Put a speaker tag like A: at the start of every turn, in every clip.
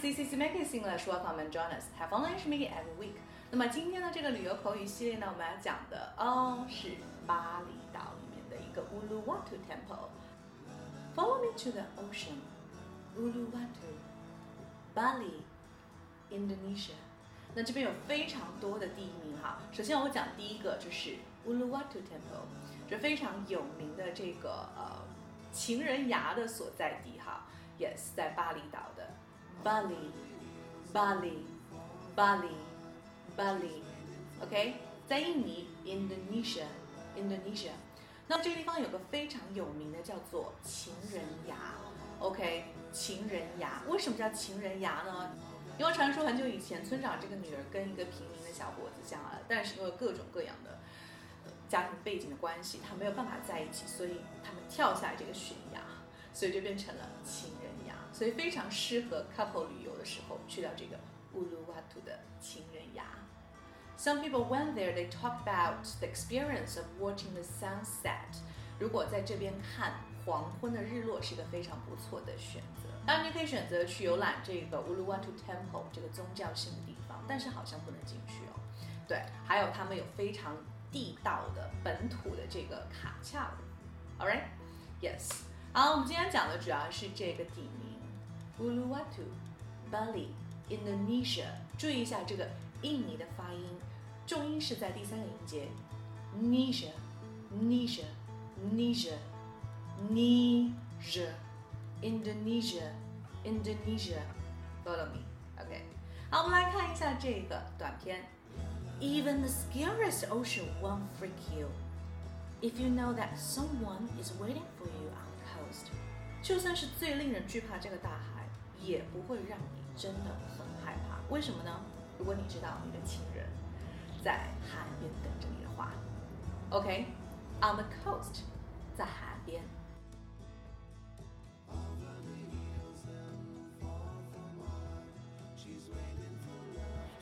A: CCC Making English Welcome and join us. Have fun English making every week. 那么今天的这个旅游口语系列呢，我们要讲的哦是巴厘岛里面的一个 Uluwatu Temple. Follow me to the ocean. Uluwatu, Bali, Indonesia. 那这边有非常多的地名哈。首先我讲第一个就是 Uluwatu Temple，这非常有名的这个呃情人崖的所在地哈。Yes，在巴厘岛的 Bali，Bali，Bali，Bali。OK，在印尼 Indonesia，Indonesia。那这个地方有个非常有名的叫做情人崖。OK，情人崖为什么叫情人崖呢？因为传说很久以前，村长这个女儿跟一个平民的小伙子相爱了，但是因为各种各样的家庭背景的关系，他没有办法在一起，所以他们跳下这个悬崖，所以就变成了情，所以非常适合 couple 旅游的时候去到这个乌鲁瓦图的情人崖。Some people went there. They talked about the experience of watching the sunset. 如果在这边看黄昏的日落，是一个非常不错的选择。当然，你可以选择去游览这个 Uluwatu Temple 这个宗教性的地方，但是好像不能进去哦。对，还有他们有非常地道的本土的这个卡恰。All right, yes. 好，我们今天讲的主要是这个地名 Uluwatu, Bali, Indonesia。注意一下这个印尼的发音，重音是在第三个音节 Nisha, Nisha, Nisha, Nisha, Indonesia, Indonesia. Follow me, OK. 好，我们来看一下这个短片。Even the scariest ocean won't freak you if you know that someone is waiting for you on the coast. 就算是最令人惧怕这个大海， 也不会让你真的很害怕。为什么呢？如果你知道你的亲人在海边等着你的话，OK，on、the coast，在海边。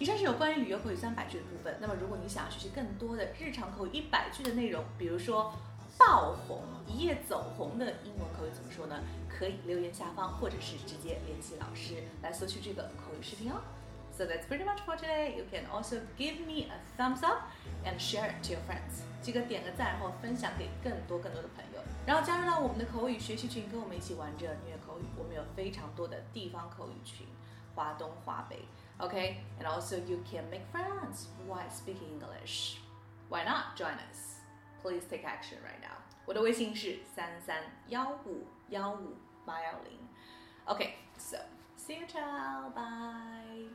A: 以上是有关于旅游口语三百句的部分。那么，如果你想要学习更多的日常口语一百句的内容，比如说爆红、一夜走红的英文口语怎么说呢？可以留言下方，或者是直接联系老师来索取这个口语视频哦。So that's pretty much for today. You can also give me a thumbs up and share it to your friends. 记得点个赞，然后分享给更多更多的朋友，然后加入到我们的口语学习群，跟我们一起玩着虐口语。我们有非常多的地方口语群，华东、华北。Okay, and also you can make friends while speaking English. Why not join us? Please take action right now. 我的微信是三三幺五幺五八幺零。Okay, so see you, ciao, bye.